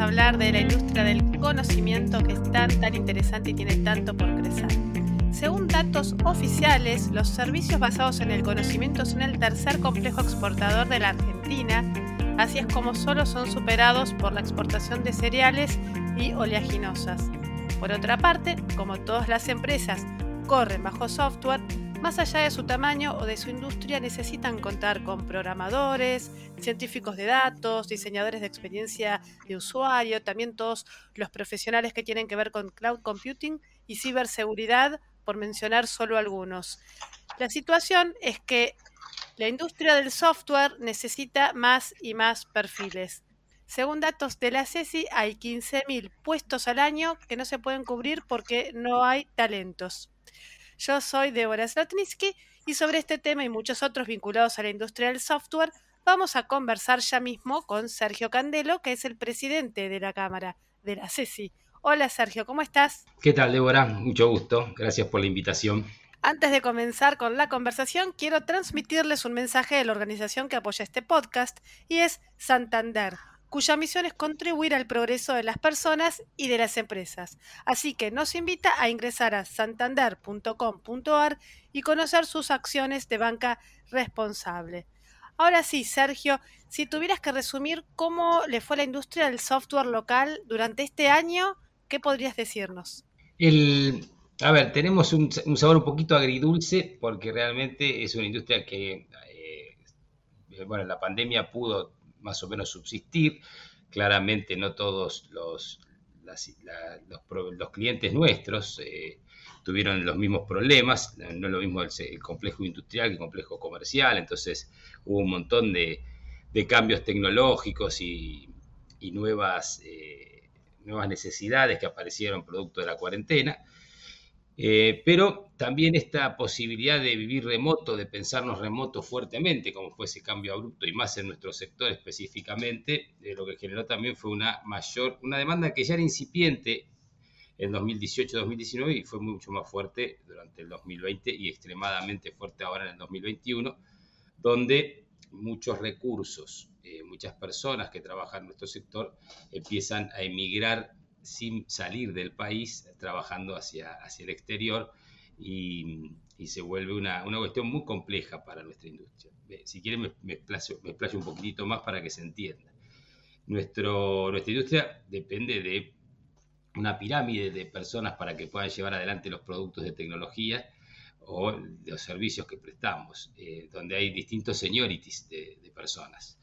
a hablar de la industria del conocimiento que es tan, tan interesante y tiene tanto por crecer. Según datos oficiales, los servicios basados en el conocimiento son el tercer complejo exportador de la Argentina, así es como solo son superados por la exportación de cereales y oleaginosas. Por otra parte, como todas las empresas corren bajo software, más allá de su tamaño o de su industria, necesitan contar con programadores, científicos de datos, diseñadores de experiencia de usuario, también todos los profesionales que tienen que ver con cloud computing y ciberseguridad, por mencionar solo algunos. La situación es que la industria del software necesita más y más perfiles. Según datos de la CECI, hay 15.000 puestos al año que no se pueden cubrir porque no hay talentos. Yo soy Débora Slotnitsky y sobre este tema y muchos otros vinculados a la industria del software vamos a conversar ya mismo con Sergio Candelo, que es el presidente de la Cámara de la CECI. Hola Sergio, ¿cómo estás? ¿Qué tal Débora? Mucho gusto, gracias por la invitación. Antes de comenzar con la conversación, quiero transmitirles un mensaje de la organización que apoya este podcast y es Santander cuya misión es contribuir al progreso de las personas y de las empresas. Así que nos invita a ingresar a santander.com.ar y conocer sus acciones de banca responsable. Ahora sí, Sergio, si tuvieras que resumir cómo le fue a la industria del software local durante este año, ¿qué podrías decirnos? a ver, tenemos un, sabor un poquito agridulce porque realmente es una industria que, eh, bueno, la pandemia pudo más o menos subsistir. Claramente no todos los, los, clientes nuestros eh, tuvieron los mismos problemas, no es lo mismo el, complejo industrial que el complejo comercial, entonces hubo un montón de, cambios tecnológicos y, nuevas, eh, nuevas necesidades que aparecieron producto de la cuarentena. Eh, pero también esta posibilidad de vivir remoto, de pensarnos remoto fuertemente, como fue ese cambio abrupto y más en nuestro sector específicamente, eh, lo que generó también fue una mayor, una demanda que ya era incipiente en 2018-2019 y fue mucho más fuerte durante el 2020 y extremadamente fuerte ahora en el 2021, donde muchos recursos, eh, muchas personas que trabajan en nuestro sector empiezan a emigrar sin salir del país, trabajando hacia, hacia el exterior y, se vuelve una, cuestión muy compleja para nuestra industria. Si quieren me, me, explayo, un poquitito más para que se entienda. Nuestra industria depende de una pirámide de personas para que puedan llevar adelante los productos de tecnología o los servicios que prestamos, eh, donde hay distintos seniorities de, de personas.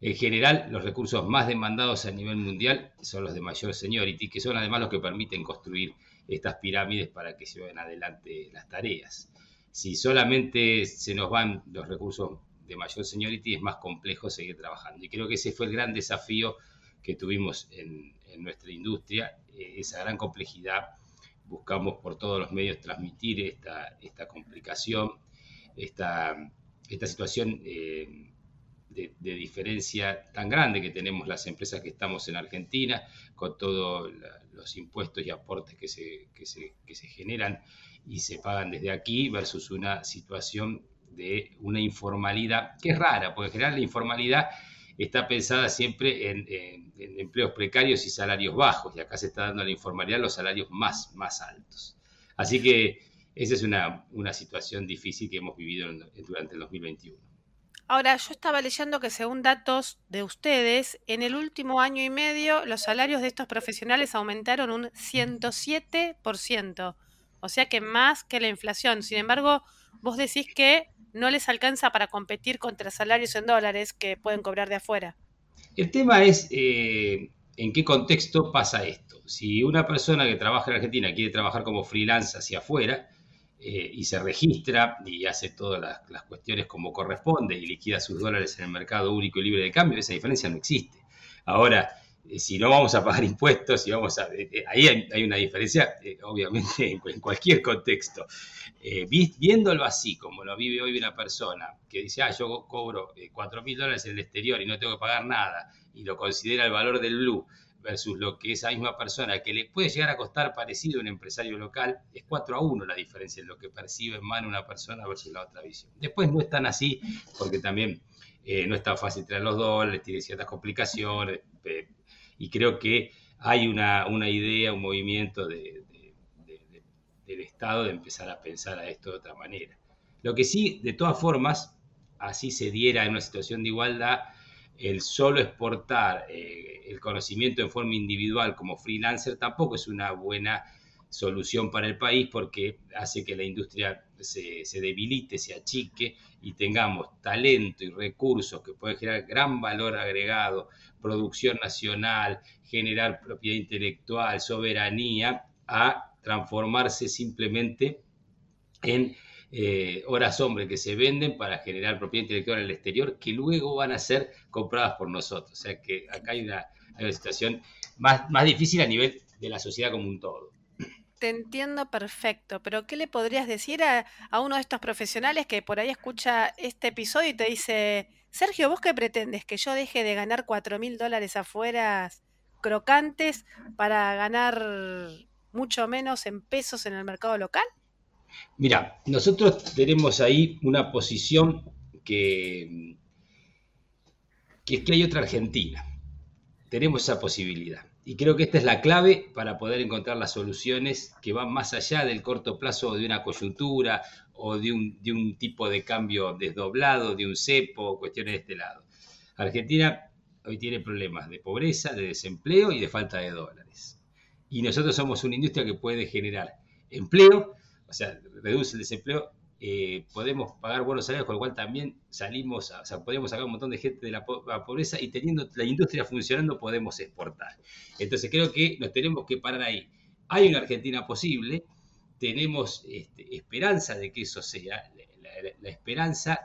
En general, los recursos más demandados a nivel mundial son los de mayor seniority, que son además los que permiten construir estas pirámides para que vayan adelante las tareas. Si solamente se nos van los recursos de mayor seniority, es más complejo seguir trabajando. Y creo que ese fue el gran desafío que tuvimos en, nuestra industria, eh, esa gran complejidad. Buscamos por todos los medios transmitir esta, complicación, esta, esta situación. Eh, de, diferencia tan grande que tenemos las empresas que estamos en Argentina, con todos los impuestos y aportes que se, que se, que se generan y se pagan desde aquí, versus una situación de una informalidad que es rara, porque en general la informalidad está pensada siempre en, empleos precarios y salarios bajos, y acá se está dando la informalidad los salarios más, más altos. Así que esa es una, una situación difícil que hemos vivido durante el 2021. Ahora, yo estaba leyendo que según datos de ustedes, en el último año y medio los salarios de estos profesionales aumentaron un 107%, o sea que más que la inflación. Sin embargo, vos decís que no les alcanza para competir contra salarios en dólares que pueden cobrar de afuera. El tema es eh, en qué contexto pasa esto. Si una persona que trabaja en Argentina quiere trabajar como freelance hacia afuera, eh, y se registra y hace todas las, cuestiones como corresponde y liquida sus dólares en el mercado único y libre de cambio, esa diferencia no existe. Ahora, eh, si no vamos a pagar impuestos, y vamos a, eh, ahí hay, una diferencia, obviamente, en, cualquier contexto. viéndolo así, como lo vive hoy una persona que dice, ah, yo cobro 4 mil dólares en el exterior y no tengo que pagar nada, y lo considera el valor del blue, versus lo que esa misma persona, que le puede llegar a costar parecido a un empresario local, es 4 a 1 la diferencia en lo que percibe en mano una persona versus la otra visión. Después no es tan así, porque también eh, no es tan fácil traer los dólares, tiene ciertas complicaciones, y creo que hay una, idea, un movimiento del Estado de empezar a pensar a esto de otra manera. Lo que sí, de todas formas, así se diera en una situación de igualdad, el solo exportar eh, el conocimiento en forma individual como freelancer tampoco es una buena solución para el país porque hace que la industria se, debilite, se achique y tengamos talento y recursos que pueden generar gran valor agregado, producción nacional, generar propiedad intelectual, soberanía, a transformarse simplemente en eh, horas hombre que se venden para generar propiedad intelectual en el exterior que luego van a ser compradas por nosotros. O sea que acá hay una, situación más, más difícil a nivel de la sociedad como un todo. Te entiendo perfecto, pero ¿qué le podrías decir a, uno de estos profesionales que por ahí escucha este episodio y te dice, Sergio, ¿vos qué pretendes? ¿Que yo deje de ganar cuatro mil dólares afuera crocantes para ganar mucho menos en pesos en el mercado local? Mira, nosotros tenemos ahí una posición que, es que hay otra Argentina. Tenemos esa posibilidad. Y creo que esta es la clave para poder encontrar las soluciones que van más allá del corto plazo de una coyuntura o de un, tipo de cambio desdoblado, de un cepo, cuestiones de este lado. Argentina hoy tiene problemas de pobreza, de desempleo y de falta de dólares. Y nosotros somos una industria que puede generar empleo, o sea, reduce el desempleo eh, podemos pagar buenos salarios, con lo cual también salimos, o sea, podemos sacar un montón de gente de la, pobreza y teniendo la industria funcionando podemos exportar. Entonces creo que nos tenemos que parar ahí. Hay una Argentina posible, tenemos este, esperanza de que eso sea. La, esperanza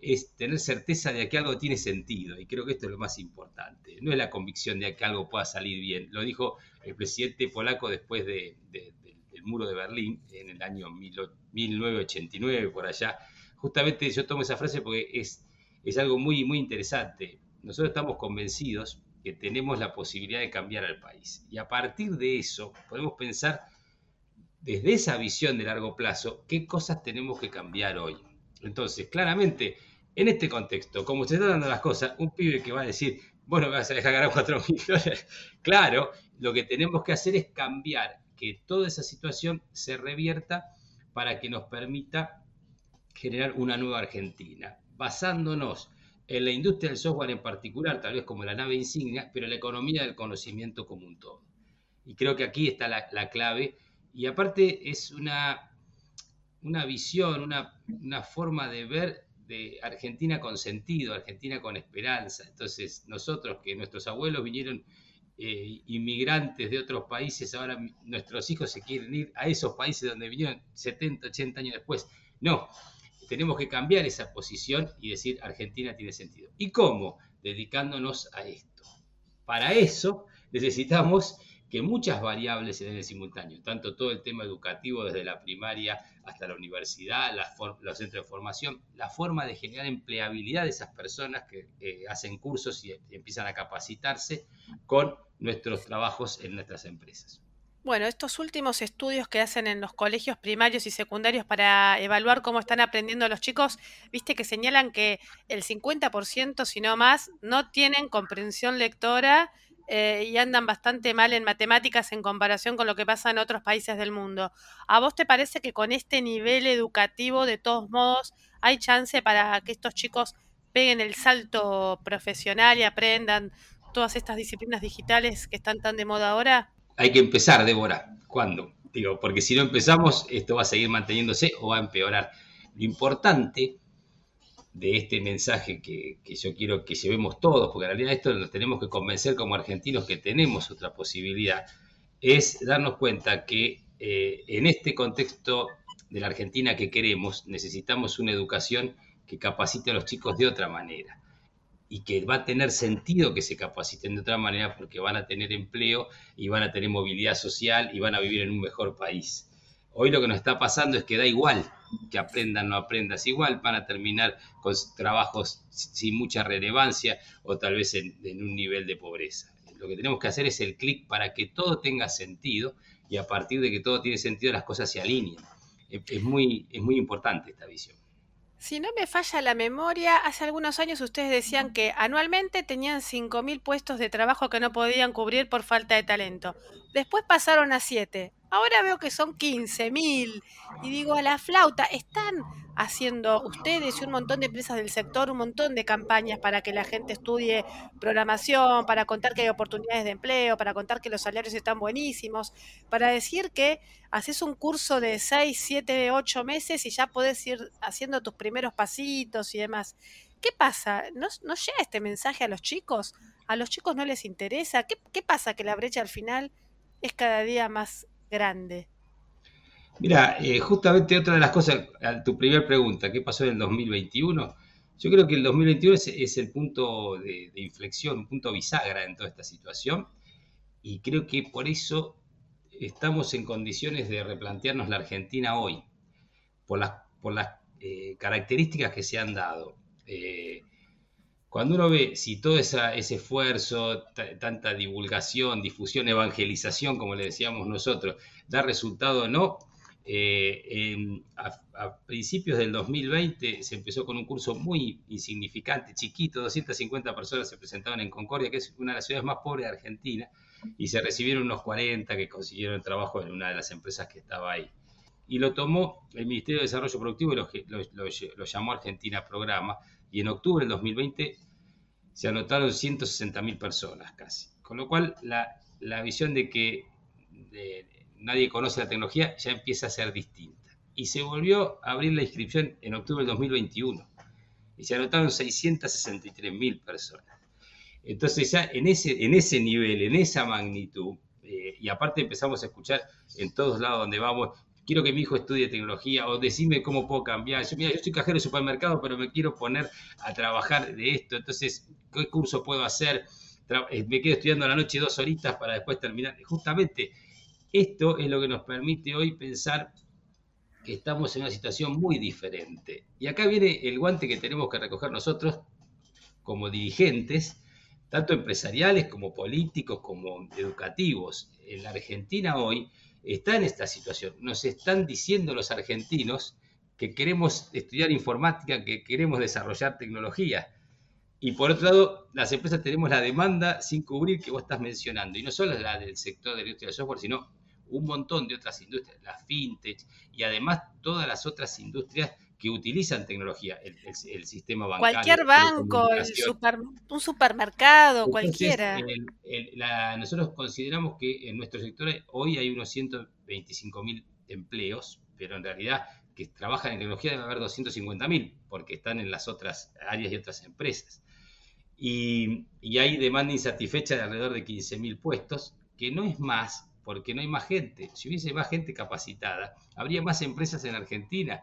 es tener certeza de que algo tiene sentido y creo que esto es lo más importante. No es la convicción de que algo pueda salir bien. Lo dijo el presidente polaco después de el muro de Berlín en el año 1989, por allá. Justamente yo tomo esa frase porque es, es algo muy, muy interesante. Nosotros estamos convencidos que tenemos la posibilidad de cambiar al país. Y a partir de eso podemos pensar desde esa visión de largo plazo qué cosas tenemos que cambiar hoy. Entonces, claramente, en este contexto, como se están dando las cosas, un pibe que va a decir, bueno, me vas a dejar ganar 4 millones. claro, lo que tenemos que hacer es cambiar que toda esa situación se revierta para que nos permita generar una nueva Argentina, basándonos en la industria del software en particular, tal vez como la nave insignia, pero la economía del conocimiento como un todo. Y creo que aquí está la, clave. Y aparte es una, una visión, una, una forma de ver de Argentina con sentido, Argentina con esperanza. Entonces, nosotros que nuestros abuelos vinieron eh, inmigrantes de otros países, ahora nuestros hijos se quieren ir a esos países donde vinieron 70, 80 años después. No, tenemos que cambiar esa posición y decir Argentina tiene sentido. ¿Y cómo? Dedicándonos a esto. Para eso necesitamos que muchas variables se den en simultáneo, tanto todo el tema educativo desde la primaria hasta la universidad, los centros de formación, la forma de generar empleabilidad de esas personas que eh, hacen cursos y empiezan a capacitarse con nuestros trabajos en nuestras empresas. Bueno, estos últimos estudios que hacen en los colegios primarios y secundarios para evaluar cómo están aprendiendo los chicos, viste que señalan que el 50%, si no más, no tienen comprensión lectora eh, y andan bastante mal en matemáticas en comparación con lo que pasa en otros países del mundo. ¿A vos te parece que con este nivel educativo, de todos modos, hay chance para que estos chicos peguen el salto profesional y aprendan todas estas disciplinas digitales que están tan de moda ahora? Hay que empezar, Débora. ¿Cuándo? Digo, porque si no empezamos, esto va a seguir manteniéndose o va a empeorar. Lo importante de este mensaje que, yo quiero que llevemos todos, porque en realidad esto nos tenemos que convencer como argentinos que tenemos otra posibilidad, es darnos cuenta que eh, en este contexto de la Argentina que queremos, necesitamos una educación que capacite a los chicos de otra manera y que va a tener sentido que se capaciten de otra manera porque van a tener empleo y van a tener movilidad social y van a vivir en un mejor país. Hoy lo que nos está pasando es que da igual que aprendan no aprendas, igual van a terminar con trabajos sin mucha relevancia o tal vez en, un nivel de pobreza. Lo que tenemos que hacer es el clic para que todo tenga sentido y a partir de que todo tiene sentido las cosas se alinean. Es, muy, es muy importante esta visión. Si no me falla la memoria, hace algunos años ustedes decían que anualmente tenían 5.000 puestos de trabajo que no podían cubrir por falta de talento. Después pasaron a 7. Ahora veo que son 15.000. Y digo, a la flauta, están haciendo ustedes y un montón de empresas del sector un montón de campañas para que la gente estudie programación, para contar que hay oportunidades de empleo, para contar que los salarios están buenísimos, para decir que haces un curso de 6, 7, 8 meses y ya podés ir haciendo tus primeros pasitos y demás. ¿Qué pasa? ¿No, no llega este mensaje a los chicos? ¿A los chicos no les interesa? ¿Qué, ¿Qué pasa que la brecha al final es cada día más grande? Mira, eh, justamente otra de las cosas, tu primera pregunta, ¿qué pasó en el 2021? Yo creo que el 2021 es, el punto de, inflexión, un punto bisagra en toda esta situación y creo que por eso estamos en condiciones de replantearnos la Argentina hoy, por las, por las eh, características que se han dado. Eh, cuando uno ve si todo ese esfuerzo, tanta divulgación, difusión, evangelización, como le decíamos nosotros, da resultado o no, eh, a, principios del 2020 se empezó con un curso muy insignificante, chiquito, 250 personas se presentaban en Concordia, que es una de las ciudades más pobres de Argentina, y se recibieron unos 40 que consiguieron trabajo en una de las empresas que estaba ahí. Y lo tomó el Ministerio de Desarrollo Productivo y lo, llamó Argentina Programa, y en octubre del 2020 se anotaron 160.000 personas casi. Con lo cual, la, la visión de que nadie conoce la tecnología, ya empieza a ser distinta. Y se volvió a abrir la inscripción en octubre del 2021 y se anotaron 663 mil personas. Entonces ya en ese, en ese nivel, en esa magnitud, eh, y aparte empezamos a escuchar en todos lados donde vamos, quiero que mi hijo estudie tecnología o decime cómo puedo cambiar. Yo, mira, yo soy cajero de supermercado, pero me quiero poner a trabajar de esto, entonces, ¿qué curso puedo hacer? Eh, me quedo estudiando a la noche dos horitas para después terminar. Justamente esto es lo que nos permite hoy pensar que estamos en una situación muy diferente. Y acá viene el guante que tenemos que recoger nosotros como dirigentes, tanto empresariales como políticos, como educativos. En la Argentina hoy está en esta situación. Nos están diciendo los argentinos que queremos estudiar informática, que queremos desarrollar tecnología. Y por otro lado, las empresas tenemos la demanda sin cubrir que vos estás mencionando, y no solo la del sector de la industria del software, sino un montón de otras industrias, la fintech y además todas las otras industrias que utilizan tecnología, el, sistema bancario. Cualquier banco, un supermercado, cualquiera. nosotros consideramos que en nuestro sector hoy hay unos 125 mil empleos, pero en realidad que trabajan en tecnología debe haber 250 mil, porque están en las otras áreas y otras empresas. Y, y hay demanda insatisfecha de alrededor de 15 mil puestos, que no es más porque no hay más gente. Si hubiese más gente capacitada, habría más empresas en Argentina,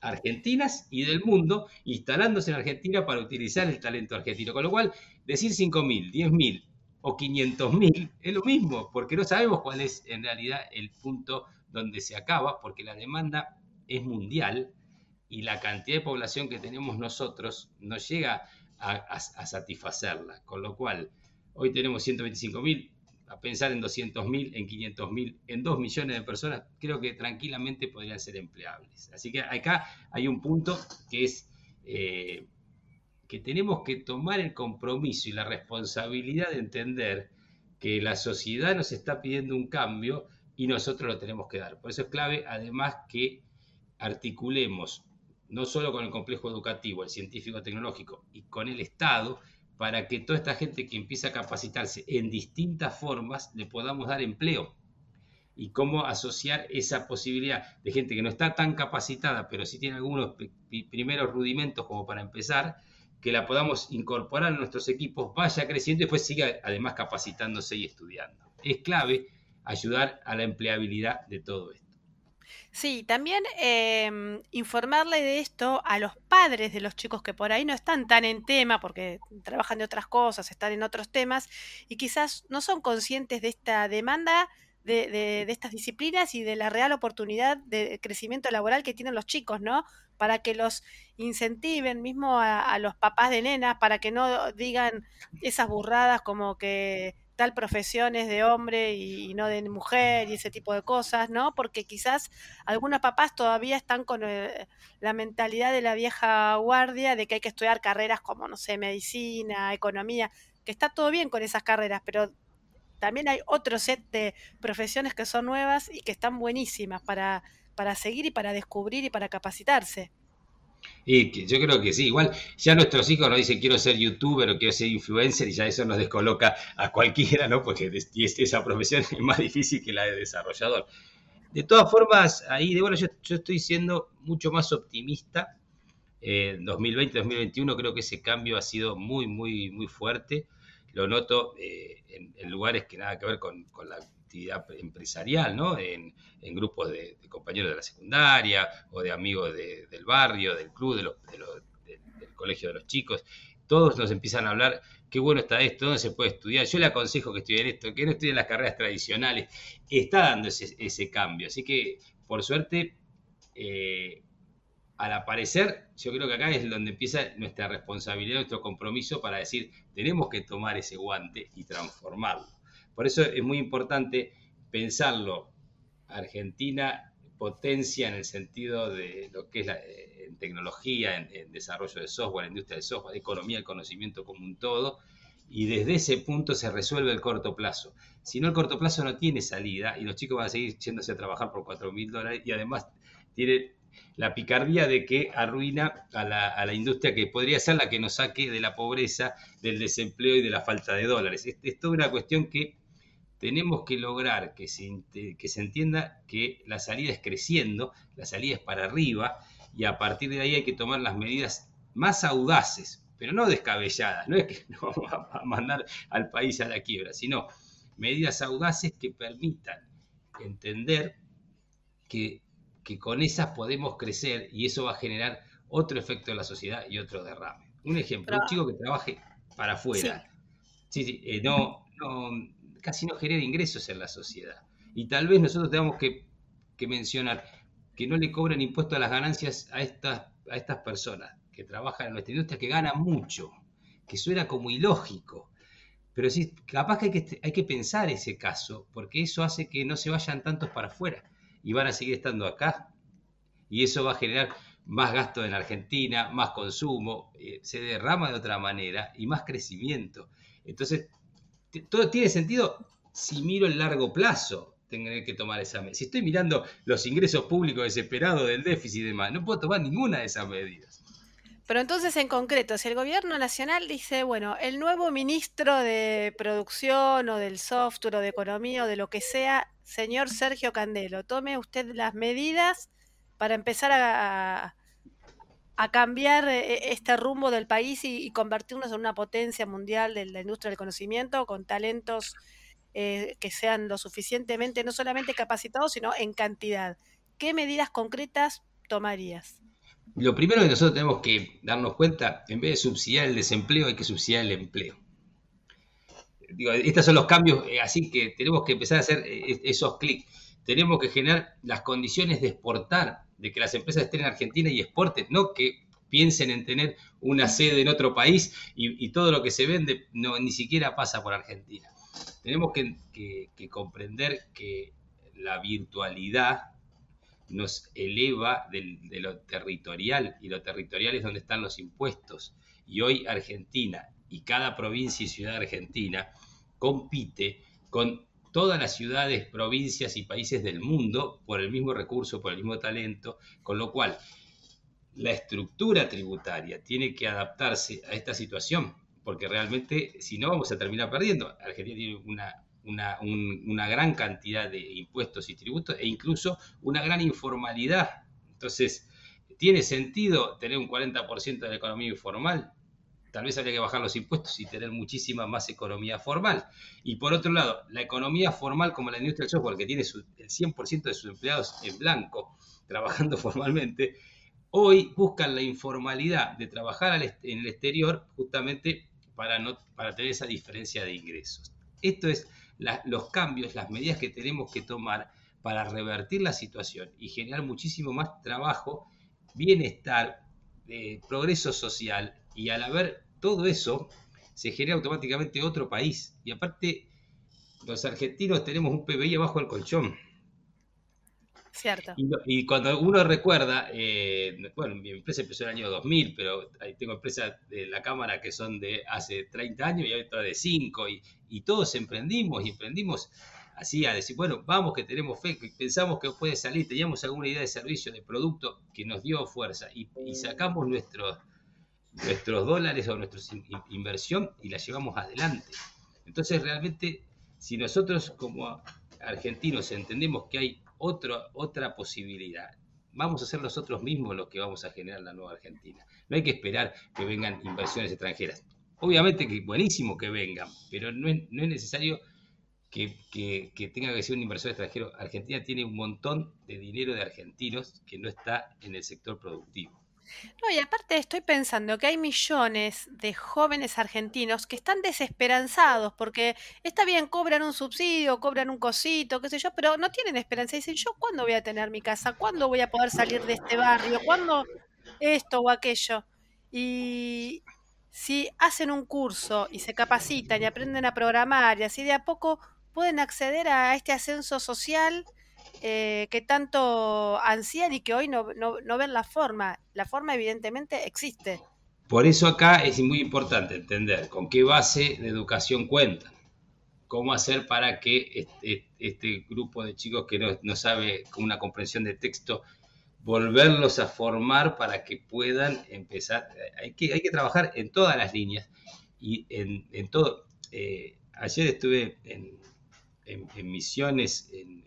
argentinas y del mundo, instalándose en Argentina para utilizar el talento argentino. Con lo cual, decir 5.000, 10.000 o 500.000 es lo mismo, porque no sabemos cuál es en realidad el punto donde se acaba, porque la demanda es mundial y la cantidad de población que tenemos nosotros no llega a, a satisfacerla. Con lo cual, hoy tenemos 125.000 a pensar en 200.000, en 500.000, en 2 millones de personas, creo que tranquilamente podrían ser empleables. Así que acá hay un punto que es eh, que tenemos que tomar el compromiso y la responsabilidad de entender que la sociedad nos está pidiendo un cambio y nosotros lo tenemos que dar. Por eso es clave, además, que articulemos no solo con el complejo educativo, el científico tecnológico y con el Estado, para que toda esta gente que empieza a capacitarse en distintas formas le podamos dar empleo y cómo asociar esa posibilidad de gente que no está tan capacitada, pero sí tiene algunos primeros rudimentos como para empezar, que la podamos incorporar en nuestros equipos, vaya creciendo y después siga además capacitándose y estudiando. Es clave ayudar a la empleabilidad de todo esto. Sí, también em, informarle de esto a los padres de los chicos que por ahí no están tan en tema porque trabajan de otras cosas, están en otros temas y quizás no son conscientes de esta demanda de, de, estas disciplinas y de la real oportunidad de crecimiento laboral que tienen los chicos, ¿no? Para que los incentiven mismo a, a los papás de nenas, para que no digan esas burradas como que tal profesión es de hombre y, no de mujer y ese tipo de cosas, ¿no? Porque quizás algunos papás todavía están con eh, la mentalidad de la vieja guardia de que hay que estudiar carreras como, no sé, medicina, economía, que está todo bien con esas carreras, pero también hay otro set de profesiones que son nuevas y que están buenísimas para, para seguir y para descubrir y para capacitarse. Y que yo creo que sí, igual ya nuestros hijos nos dicen quiero ser youtuber o quiero ser influencer y ya eso nos descoloca a cualquiera, ¿no? Porque esa profesión es más difícil que la de desarrollador. De todas formas, ahí, de, bueno, yo, estoy siendo mucho más optimista. En 2020-2021 creo que ese cambio ha sido muy, muy, muy fuerte. Lo noto eh, en, lugares que nada que ver con, con la actividad empresarial, ¿no? En, grupos de, compañeros de la secundaria o de amigos del barrio, del club, de del colegio de los chicos. Todos nos empiezan a hablar, qué bueno está esto, dónde se puede estudiar. Yo le aconsejo que estudien esto, que no estudien las carreras tradicionales. Está dando ese, cambio. Así que, por suerte, eh, al aparecer, yo creo que acá es donde empieza nuestra responsabilidad, nuestro compromiso para decir, tenemos que tomar ese guante y transformarlo. Por eso es muy importante pensarlo. Argentina potencia en el sentido de lo que es eh, tecnología, en, desarrollo de software, en industria de software, economía, el conocimiento como un todo, y desde ese punto se resuelve el corto plazo. Si no, el corto plazo no tiene salida y los chicos van a seguir yéndose a trabajar por 4 mil dólares y además tiene la picardía de que arruina a la, a la, industria que podría ser la que nos saque de la pobreza, del desempleo y de la falta de dólares. Es, es toda una cuestión que tenemos que lograr que se, que se entienda que la salida es creciendo, la salida es para arriba, y a partir de ahí hay que tomar las medidas más audaces, pero no descabelladas, no es que no vamos a mandar al país a la quiebra, sino medidas audaces que permitan entender que, con esas podemos crecer y eso va a generar otro efecto en la sociedad y otro derrame. Un ejemplo, un chico que trabaje para afuera, sí. Sí, eh, no, no, casi no genera ingresos en la sociedad. Y tal vez nosotros tengamos que, mencionar que no le cobren impuestos a las ganancias a estas, a estas personas que trabajan en nuestra industria, que ganan mucho, que suena como ilógico. Pero sí, capaz que hay, que hay que pensar ese caso, porque eso hace que no se vayan tantos para afuera y van a seguir estando acá. Y eso va a generar más gasto en Argentina, más consumo, eh, se derrama de otra manera y más crecimiento. Entonces, todo tiene sentido si miro el largo plazo tener que tomar esa medida. Si estoy mirando los ingresos públicos desesperados del déficit y demás, no puedo tomar ninguna de esas medidas. Pero entonces, en concreto, si el gobierno nacional dice, bueno, el nuevo ministro de producción o del software o de economía o de lo que sea, señor Sergio Candelo, tome usted las medidas para empezar a, a cambiar eh, este rumbo del país y, convertirnos en una potencia mundial de la industria del conocimiento con talentos eh, que sean lo suficientemente no solamente capacitados, sino en cantidad. ¿Qué medidas concretas tomarías? Lo primero que nosotros tenemos que darnos cuenta, en vez de subsidiar el desempleo, hay que subsidiar el empleo. Digo, estos son los cambios, eh, así que tenemos que empezar a hacer esos clics. Tenemos que generar las condiciones de exportar de que las empresas estén en Argentina y exporten, no que piensen en tener una sede en otro país y, todo lo que se vende no, ni siquiera pasa por Argentina. Tenemos que, comprender que la virtualidad nos eleva de lo territorial y lo territorial es donde están los impuestos. Y hoy Argentina y cada provincia y ciudad argentina compite con todas las ciudades, provincias y países del mundo por el mismo recurso, por el mismo talento, con lo cual la estructura tributaria tiene que adaptarse a esta situación, porque realmente si no vamos a terminar perdiendo. Argentina tiene una, una, gran cantidad de impuestos y tributos e incluso una gran informalidad. Entonces, ¿tiene sentido tener un 40% de la economía informal? Tal vez habría que bajar los impuestos y tener muchísima más economía formal. Y por otro lado, la economía formal como la industria del software, que tiene el 100% de sus empleados en blanco trabajando formalmente, hoy buscan la informalidad de trabajar en el exterior justamente para, no, para tener esa diferencia de ingresos. Esto es los cambios, las medidas que tenemos que tomar para revertir la situación y generar muchísimo más trabajo, bienestar, eh, progreso social y al haber todo eso se genera automáticamente otro país. Y aparte, los argentinos tenemos un PBI abajo del colchón. Cierto. Y, cuando uno recuerda, eh, bueno, mi empresa empezó en el año 2000, pero ahí tengo empresas de la Cámara que son de hace 30 años y hay otra de 5, y, y todos emprendimos y emprendimos así a decir, bueno, vamos que tenemos fe, que pensamos que puede salir, teníamos alguna idea de servicio, de producto que nos dio fuerza y, sacamos nuestros, nuestros dólares o nuestra inversión y la llevamos adelante. Entonces realmente, si nosotros como argentinos entendemos que hay otra posibilidad. Vamos a ser nosotros mismos los que vamos a generar la nueva Argentina. No hay que esperar que vengan inversiones extranjeras. Obviamente que buenísimo que vengan, pero no es, necesario que, que, tenga que ser un inversor extranjero. Argentina tiene un montón de dinero de argentinos que no está en el sector productivo. No, y aparte estoy pensando que hay millones de jóvenes argentinos que están desesperanzados porque está bien, cobran un subsidio, cobran un cosito, qué sé yo, pero no tienen esperanza. Dicen, ¿yo cuándo voy a tener mi casa? ¿Cuándo voy a poder salir de este barrio? ¿Cuándo esto o aquello? Y si hacen un curso y se capacitan y aprenden a programar y así de a poco pueden acceder a este ascenso social eh, que tanto ansían y que hoy no, ven la forma. La forma evidentemente existe. Por eso acá es muy importante entender con qué base de educación cuentan. Cómo hacer para que este, grupo de chicos que no, sabe con una comprensión de texto, volverlos a formar para que puedan empezar. Hay que, hay que trabajar en todas las líneas y en, todo. Eh, ayer estuve en, en misiones, en,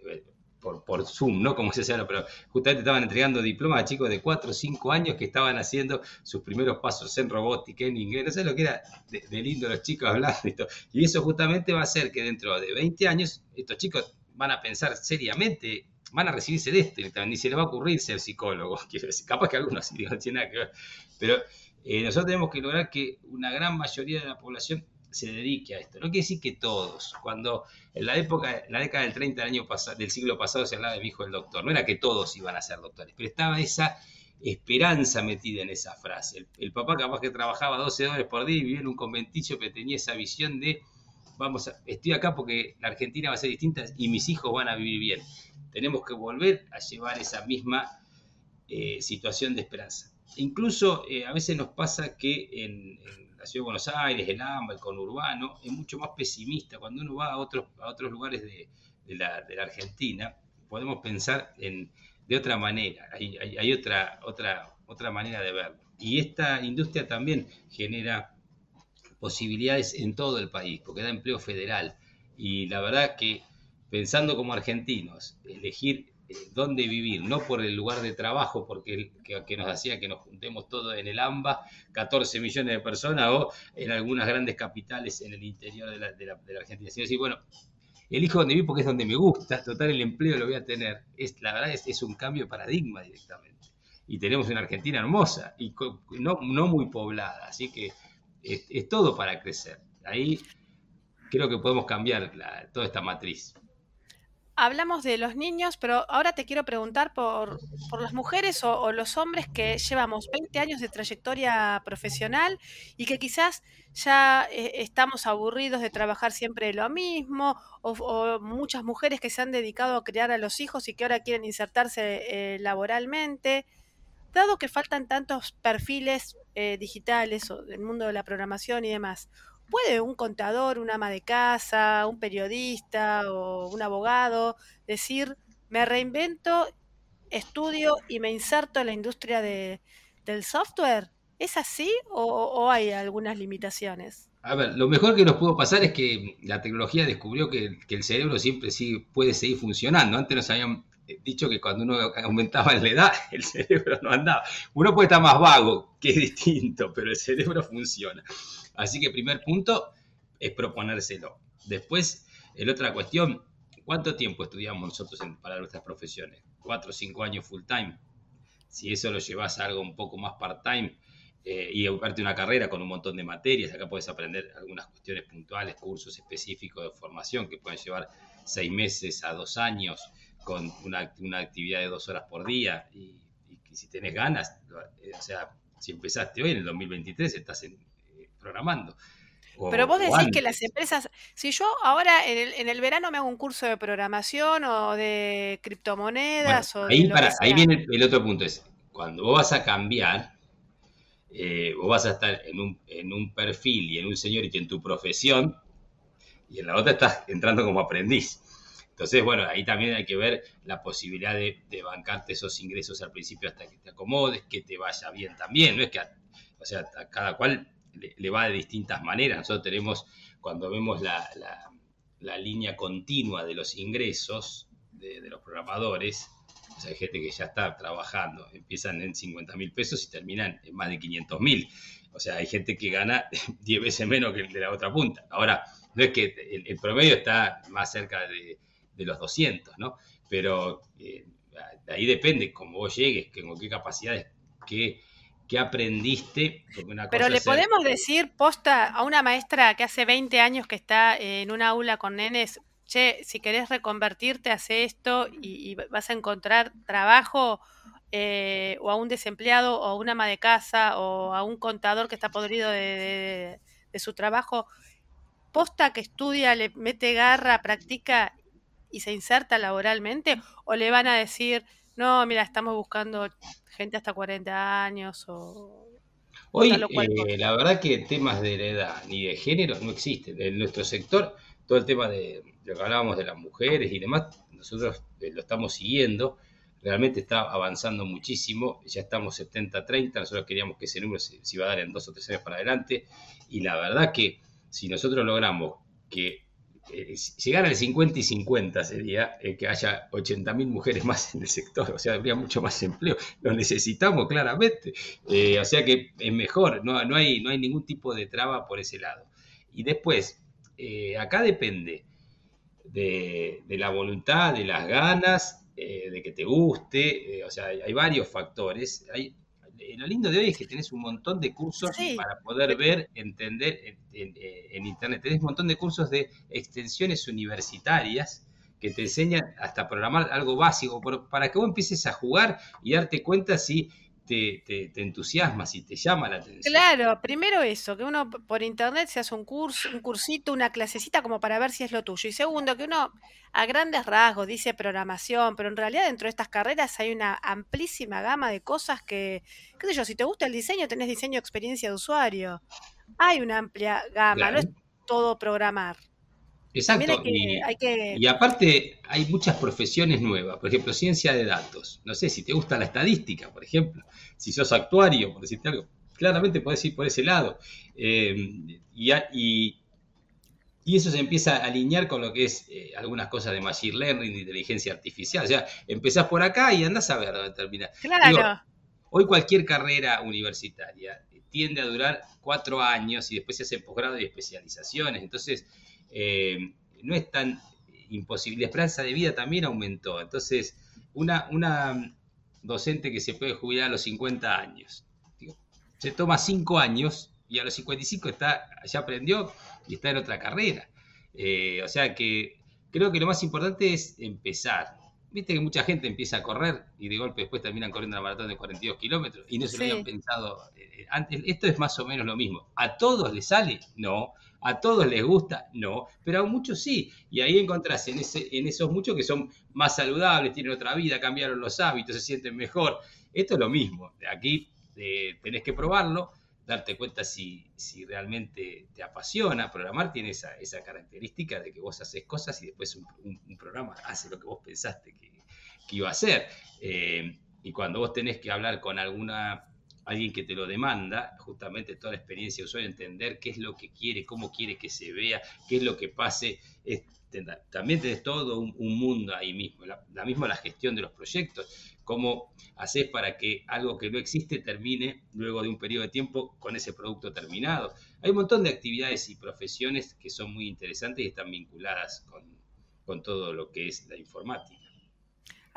por, por Zoom, ¿no? Como se llama, pero justamente estaban entregando diplomas a chicos de 4 o 5 años que estaban haciendo sus primeros pasos en robótica, en inglés, no sé lo que era de, lindo los chicos hablando y todo. Y eso justamente va a hacer que dentro de 20 años estos chicos van a pensar seriamente, van a recibirse de este, ni se les va a ocurrir ser psicólogo, quiero decir, capaz que algunos sí, no tiene nada que ver, pero eh, nosotros tenemos que lograr que una gran mayoría de la población se dedique a esto. No quiere decir que todos. Cuando en la época, en la década del 30 del, año del siglo pasado se hablaba de mi hijo el doctor, no era que todos iban a ser doctores, pero estaba esa esperanza metida en esa frase. El, papá capaz que trabajaba 12 dólares por día y vivía en un conventillo, pero tenía esa visión de, vamos, a, estoy acá porque la Argentina va a ser distinta y mis hijos van a vivir bien. Tenemos que volver a llevar esa misma eh, situación de esperanza. Incluso eh, a veces nos pasa que en la Ciudad de Buenos Aires, el AMBA, el conurbano, es mucho más pesimista. Cuando uno va a otros, a otros lugares de, la, Argentina, podemos pensar en, de otra manera, hay, otra, otra, otra manera de verlo. Y esta industria también genera posibilidades en todo el país, porque da empleo federal. Y la verdad que pensando como argentinos, elegir eh, dónde vivir, no por el lugar de trabajo, porque que, nos hacía que nos juntemos todos en el AMBA, 14 millones de personas, o en algunas grandes capitales en el interior de la, de la, Argentina, sino bueno, elijo donde vivir porque es donde me gusta, total el empleo lo voy a tener. Es, la verdad es, un cambio de paradigma directamente. Y tenemos una Argentina hermosa y no, muy poblada, así que es todo para crecer. Ahí creo que podemos cambiar toda esta matriz hablamos de los niños, pero ahora te quiero preguntar por, las mujeres o, los hombres que llevamos 20 años de trayectoria profesional y que quizás ya eh, estamos aburridos de trabajar siempre lo mismo, o, muchas mujeres que se han dedicado a criar a los hijos y que ahora quieren insertarse eh, laboralmente. Dado que faltan tantos perfiles eh, digitales o del mundo de la programación y demás, ¿Puede un contador, un ama de casa, un periodista o un abogado decir, me reinvento, estudio y me inserto en la industria de, del software? ¿Es así o, hay algunas limitaciones? A ver, lo mejor que nos pudo pasar es que la tecnología descubrió que, el cerebro siempre sí puede seguir funcionando. Antes nos habían dicho que cuando uno aumentaba en la edad, el cerebro no andaba. Uno puede estar más vago, que es distinto, pero el cerebro funciona. Así que primer punto es proponérselo. Después, la otra cuestión, ¿cuánto tiempo estudiamos nosotros para nuestras profesiones? ¿Cuatro o cinco años full time? Si eso lo llevas a algo un poco más part-time eh, y aparte una carrera con un montón de materias, acá puedes aprender algunas cuestiones puntuales, cursos específicos de formación que pueden llevar seis meses a dos años con una, actividad de dos horas por día y, si tenés ganas, eh, o sea, si empezaste hoy en el 2023 estás en, programando. Pero vos decís que las empresas, si yo ahora en el, en el, verano me hago un curso de programación o de criptomonedas o ahí, para, ahí viene el, otro punto, es cuando vos vas a cambiar, eh, vos vas a estar en un, en un perfil y en un señor y en tu profesión, y en la otra estás entrando como aprendiz. Entonces, bueno, ahí también hay que ver la posibilidad de, bancarte esos ingresos al principio hasta que te acomodes, que te vaya bien también. No es que, o sea, a cada cual le, va de distintas maneras. Nosotros tenemos, cuando vemos la, línea continua de los ingresos de, los programadores, o sea, hay gente que ya está trabajando, empiezan en 50 mil pesos y terminan en más de 500 mil. O sea, hay gente que gana 10 veces menos que el de la otra punta. Ahora, no es que el promedio está más cerca de de los 200, ¿no? Pero eh, ahí depende cómo vos llegues, con qué capacidades, qué, qué aprendiste. Pero le podemos decir, posta, a una maestra que hace 20 años que está en un aula con nenes, che, si querés reconvertirte, hace esto y, vas a encontrar trabajo. Eh, o a un desempleado o a una ama de casa o a un contador que está podrido de, de su trabajo, posta que estudia, le mete garra, practica y se inserta laboralmente o le van a decir, no, mira, estamos buscando gente hasta 40 años o... Hoy, eh, la verdad que temas de la edad ni de género no existen. En nuestro sector, todo el tema de lo que hablábamos de las mujeres y demás, nosotros eh, lo estamos siguiendo. Realmente está avanzando muchísimo. Ya estamos 70-30. Nosotros queríamos que ese número se, se iba a dar en dos o tres años para adelante. Y la verdad que si nosotros logramos que eh, llegar al 50 y 50 sería eh, que haya 80.000 mujeres más en el sector, o sea, habría mucho más empleo. Lo necesitamos claramente. Eh, o sea que es mejor, no, no, hay, no hay ningún tipo de traba por ese lado. Y después, acá depende de, la voluntad, de las ganas, de que te guste, o sea, hay, hay varios factores. Hay, eh, lo lindo de hoy es que tenés un montón de cursos para poder ver, entender eh, en, Internet. Tenés un montón de cursos de extensiones universitarias que te enseñan hasta programar algo básico para que vos empieces a jugar y darte cuenta si te, te, entusiasma, si te llama la atención. Claro, primero eso, que uno por internet se hace un curso, un cursito, una clasecita como para ver si es lo tuyo. Y segundo, que uno a grandes rasgos dice programación, pero en realidad dentro de estas carreras hay una amplísima gama de cosas que, qué sé yo, si te gusta el diseño, tenés diseño experiencia de usuario. Hay una amplia gama, no es todo programar. Exacto. y, aparte hay muchas profesiones nuevas, por ejemplo, ciencia de datos. No sé si te gusta la estadística, por ejemplo, si sos actuario, por decirte algo, claramente podés ir por ese lado. Eh, y, y, eso se empieza a alinear con lo que es eh, algunas cosas de machine learning, de inteligencia artificial. O sea, empezás por acá y andás a ver dónde termina. Claro. hoy cualquier carrera universitaria tiende a durar cuatro años y después se hace posgrado y especializaciones. Entonces, eh, no es tan imposible. La esperanza de vida también aumentó. Entonces, una, una docente que se puede jubilar a los 50 años, se toma 5 años y a los 55 está, ya aprendió y está en otra carrera. Eh, o sea que creo que lo más importante es empezar. Viste que mucha gente empieza a correr y de golpe después terminan corriendo una maratón de 42 kilómetros y no se lo habían pensado eh, antes. Esto es más o menos lo mismo. ¿A todos les sale? No. ¿A todos les gusta? No, pero a muchos sí. Y ahí encontrás en, ese, en esos muchos que son más saludables, tienen otra vida, cambiaron los hábitos, se sienten mejor. Esto es lo mismo. Aquí tenés que probarlo, darte cuenta si, realmente te apasiona. Programar tiene esa, esa, característica de que vos haces cosas y después un, programa hace lo que vos pensaste que, iba a hacer. Eh, y cuando vos tenés que hablar con alguna alguien que te lo demanda, justamente toda la experiencia de usuario, entender qué es lo que quiere, cómo quiere que se vea, qué es lo que pase. también tenés todo un, mundo ahí mismo, la, misma la gestión de los proyectos, cómo haces para que algo que no existe termine luego de un periodo de tiempo con ese producto terminado. Hay un montón de actividades y profesiones que son muy interesantes y están vinculadas con todo lo que es la informática.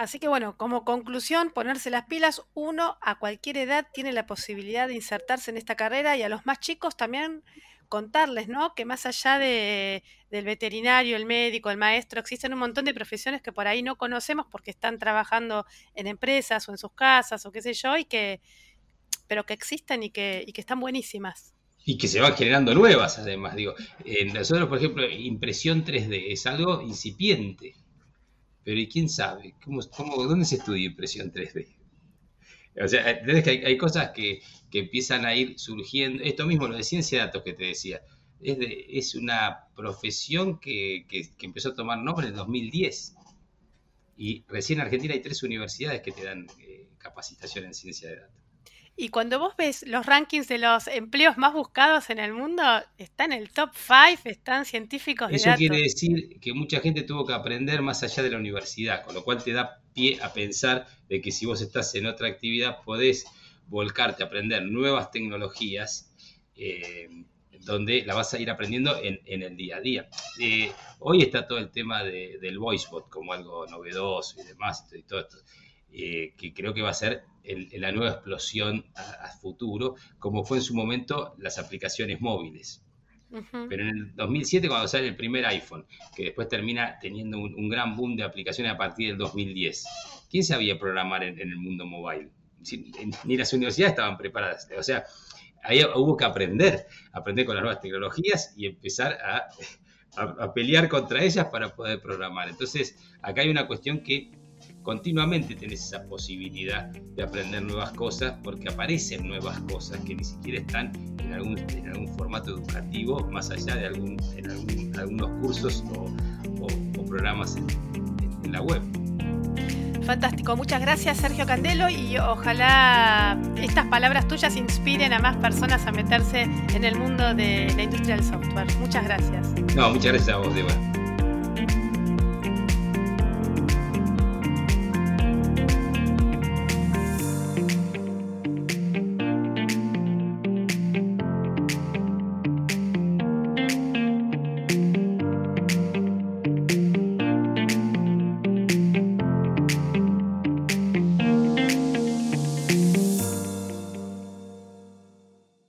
Así que bueno, como conclusión, ponerse las pilas, uno a cualquier edad tiene la posibilidad de insertarse en esta carrera y a los más chicos también contarles, ¿no? Que más allá de, del veterinario, el médico, el maestro, existen un montón de profesiones que por ahí no conocemos porque están trabajando en empresas o en sus casas o qué sé yo, y que, pero que existen y que, y que están buenísimas. Y que se van generando nuevas, además. Digo, nosotros, por ejemplo, impresión 3D es algo incipiente. Pero ¿y quién sabe? ¿Cómo, cómo, ¿Dónde se estudia impresión 3D? O sea, hay, hay cosas que, que, empiezan a ir surgiendo. Esto mismo, lo de ciencia de datos que te decía. Es, es una profesión que, que, empezó a tomar nombre en 2010. Y recién en Argentina hay tres universidades que te dan eh, capacitación en ciencia de datos. Y cuando vos ves los rankings de los empleos más buscados en el mundo, está en el top 5, están científicos de Eso quiere decir que mucha gente tuvo que aprender más allá de la universidad, con lo cual te da pie a pensar de que si vos estás en otra actividad podés volcarte a aprender nuevas tecnologías eh, donde la vas a ir aprendiendo en, el día a día. Eh, hoy está todo el tema del voicebot como algo novedoso y demás, y todo esto. Eh, que creo que va a ser la nueva explosión a, futuro, como fue en su momento las aplicaciones móviles. Pero en el 2007, cuando sale el primer iPhone, que después termina teniendo un, gran boom de aplicaciones a partir del 2010, ¿quién sabía programar en, el mundo mobile? ni las universidades estaban preparadas. O sea, ahí hubo que aprender, aprender con las nuevas tecnologías y empezar a, a pelear contra ellas para poder programar. Entonces, acá hay una cuestión que continuamente tenés esa posibilidad de aprender nuevas cosas porque aparecen nuevas cosas que ni siquiera están en algún, en algún formato educativo más allá de algún, en algunos cursos o, programas en, la web. Fantástico, muchas gracias Sergio Candelo y ojalá estas palabras tuyas inspiren a más personas a meterse en el mundo de la industria del software. Muchas gracias. No, muchas gracias a vos, Débora.